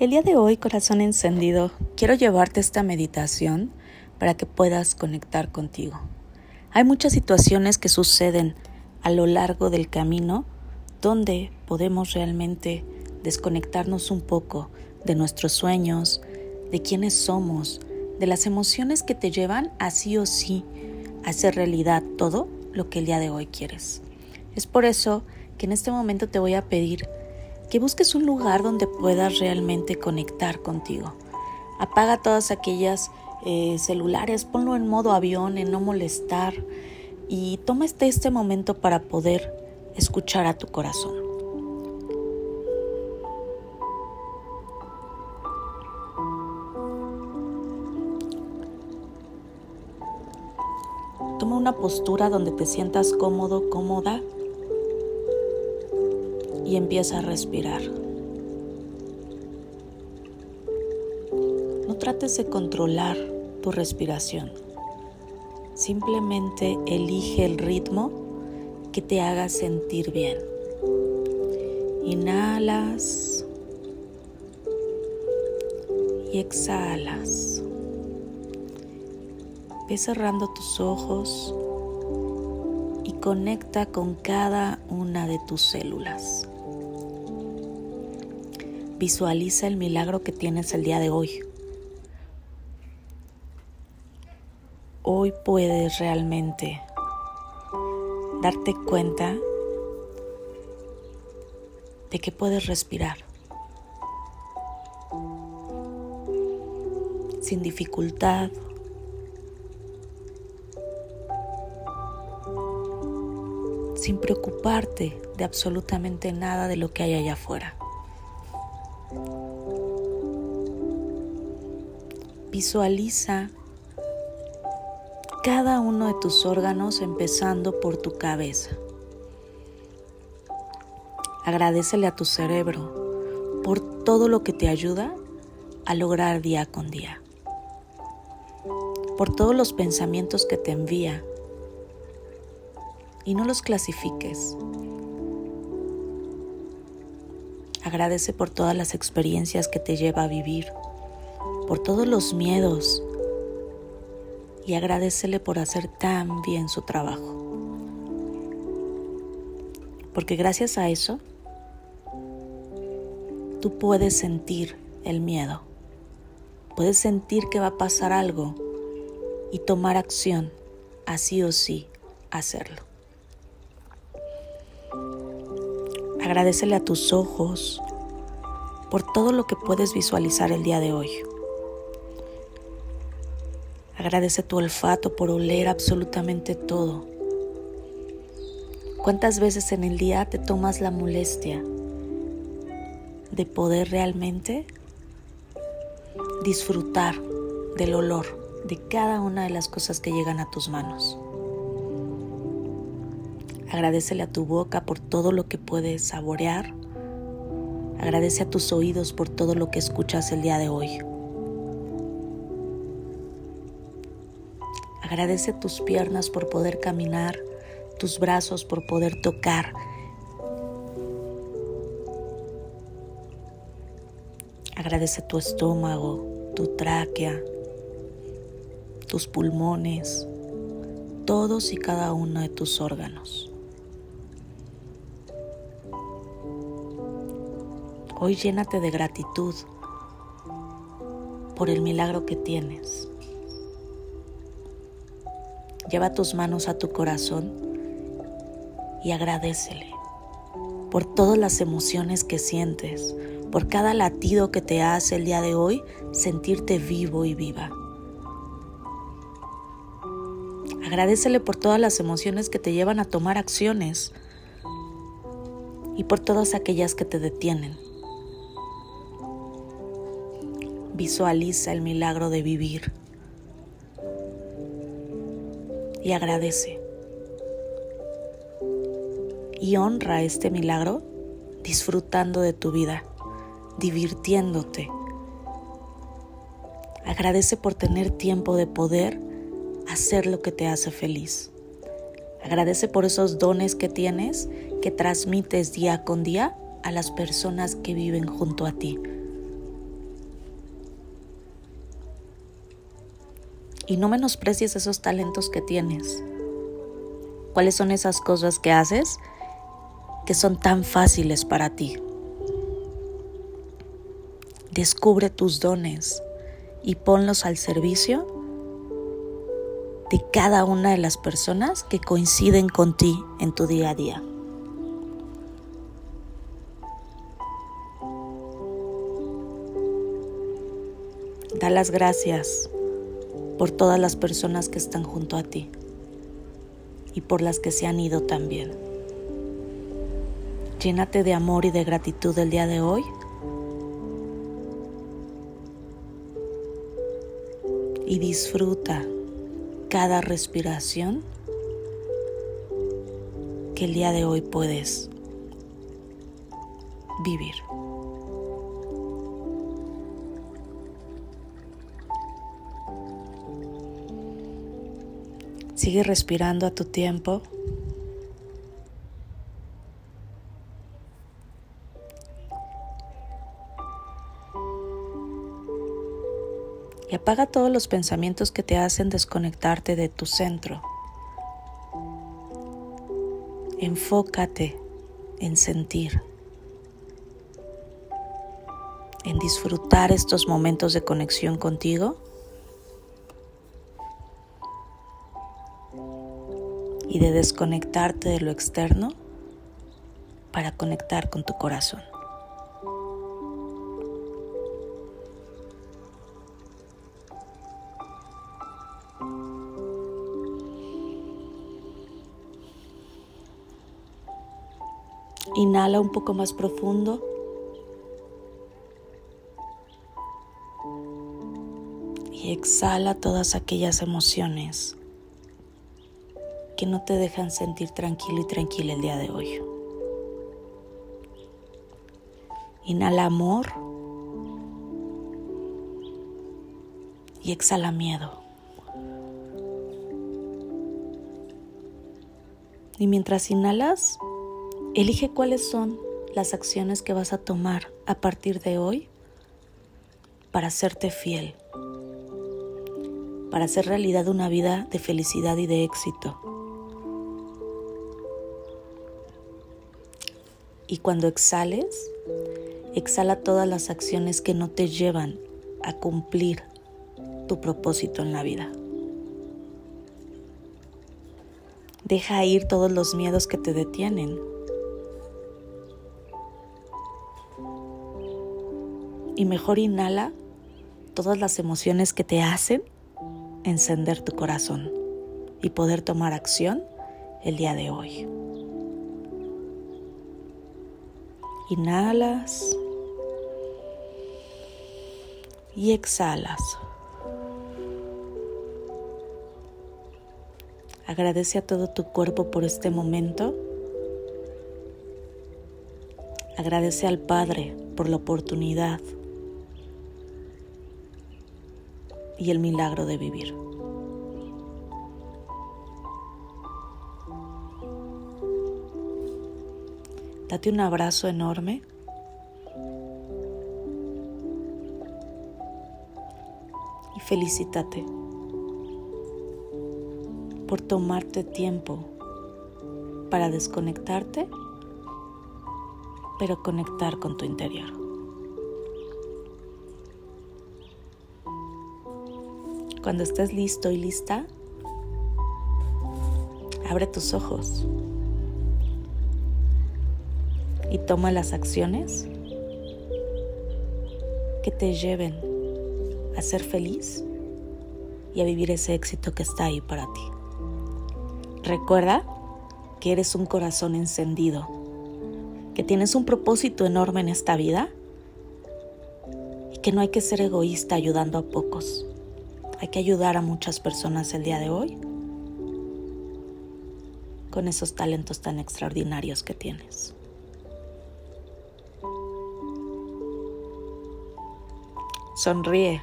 El día de hoy, corazón encendido, quiero llevarte esta meditación para que puedas conectar contigo. Hay muchas situaciones que suceden a lo largo del camino donde podemos realmente desconectarnos un poco de nuestros sueños, de quiénes somos, de las emociones que te llevan a sí o sí a hacer realidad todo lo que el día de hoy quieres. Es por eso que en este momento te voy a pedir que busques un lugar donde puedas realmente conectar contigo. Apaga todas aquellas eh, celulares, ponlo en modo avión, en no molestar y toma este, este momento para poder escuchar a tu corazón. Toma una postura donde te sientas cómodo, cómoda y empieza a respirar. No trates de controlar tu respiración. Simplemente elige el ritmo que te haga sentir bien. Inhalas y exhalas. Ve cerrando tus ojos y conecta con cada una de tus células. Visualiza el milagro que tienes el día de hoy. Hoy puedes realmente darte cuenta de que puedes respirar sin dificultad. sin preocuparte de absolutamente nada de lo que hay allá afuera. Visualiza cada uno de tus órganos empezando por tu cabeza. Agradecele a tu cerebro por todo lo que te ayuda a lograr día con día. Por todos los pensamientos que te envía y no los clasifiques. Agradece por todas las experiencias que te lleva a vivir por todos los miedos y agradecele por hacer tan bien su trabajo. Porque gracias a eso, tú puedes sentir el miedo, puedes sentir que va a pasar algo y tomar acción, así o sí, hacerlo. Agradecele a tus ojos por todo lo que puedes visualizar el día de hoy. Agradece tu olfato por oler absolutamente todo. ¿Cuántas veces en el día te tomas la molestia de poder realmente disfrutar del olor de cada una de las cosas que llegan a tus manos? Agradecele a tu boca por todo lo que puedes saborear. Agradece a tus oídos por todo lo que escuchas el día de hoy. Agradece tus piernas por poder caminar, tus brazos por poder tocar. Agradece tu estómago, tu tráquea, tus pulmones, todos y cada uno de tus órganos. Hoy llénate de gratitud por el milagro que tienes. Lleva tus manos a tu corazón y agradecele por todas las emociones que sientes, por cada latido que te hace el día de hoy sentirte vivo y viva. Agradecele por todas las emociones que te llevan a tomar acciones y por todas aquellas que te detienen. Visualiza el milagro de vivir y agradece. Y honra este milagro disfrutando de tu vida, divirtiéndote. Agradece por tener tiempo de poder hacer lo que te hace feliz. Agradece por esos dones que tienes que transmites día con día a las personas que viven junto a ti. Y no menosprecies esos talentos que tienes. ¿Cuáles son esas cosas que haces que son tan fáciles para ti? Descubre tus dones y ponlos al servicio de cada una de las personas que coinciden con ti en tu día a día. Da las gracias por todas las personas que están junto a ti y por las que se han ido también. Llénate de amor y de gratitud el día de hoy y disfruta cada respiración que el día de hoy puedes vivir. Sigue respirando a tu tiempo. y apaga todos los pensamientos que te hacen desconectarte de tu centro. Enfócate en sentir, en disfrutar estos momentos de conexión contigo y de desconectarte de lo externo para conectar con tu corazón. Inhala un poco más profundo. Y exhala todas aquellas emociones que no te dejan sentir tranquilo y tranquila el día de hoy. Inhala amor y exhala miedo. Y mientras inhalas, Elige cuáles son las acciones que vas a tomar a partir de hoy para hacerte fiel, para hacer realidad una vida de felicidad y de éxito. Y cuando exhales, exhala todas las acciones que no te llevan a cumplir tu propósito en la vida. Deja ir todos los miedos que te detienen y mejor inhala todas las emociones que te hacen encender tu corazón y poder tomar acción el día de hoy. Inhalas y exhalas. Agradece a todo tu cuerpo por este momento. Agradece al Padre por la oportunidad y el milagro de vivir. Date un abrazo enorme. Y felicítate por tomarte tiempo para desconectarte, pero conectar con tu interior. Cuando estés listo y lista, abre tus ojos y toma las acciones que te lleven a ser feliz y a vivir ese éxito que está ahí para ti. Recuerda que eres un corazón encendido, que tienes un propósito enorme en esta vida y que no hay que ser egoísta ayudando a pocos. Hay que ayudar a muchas personas el día de hoy con esos talentos tan extraordinarios que tienes. Sonríe,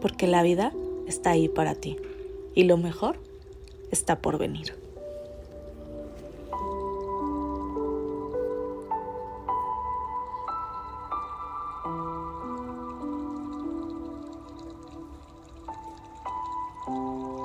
porque la vida está ahí para ti y lo mejor está por venir.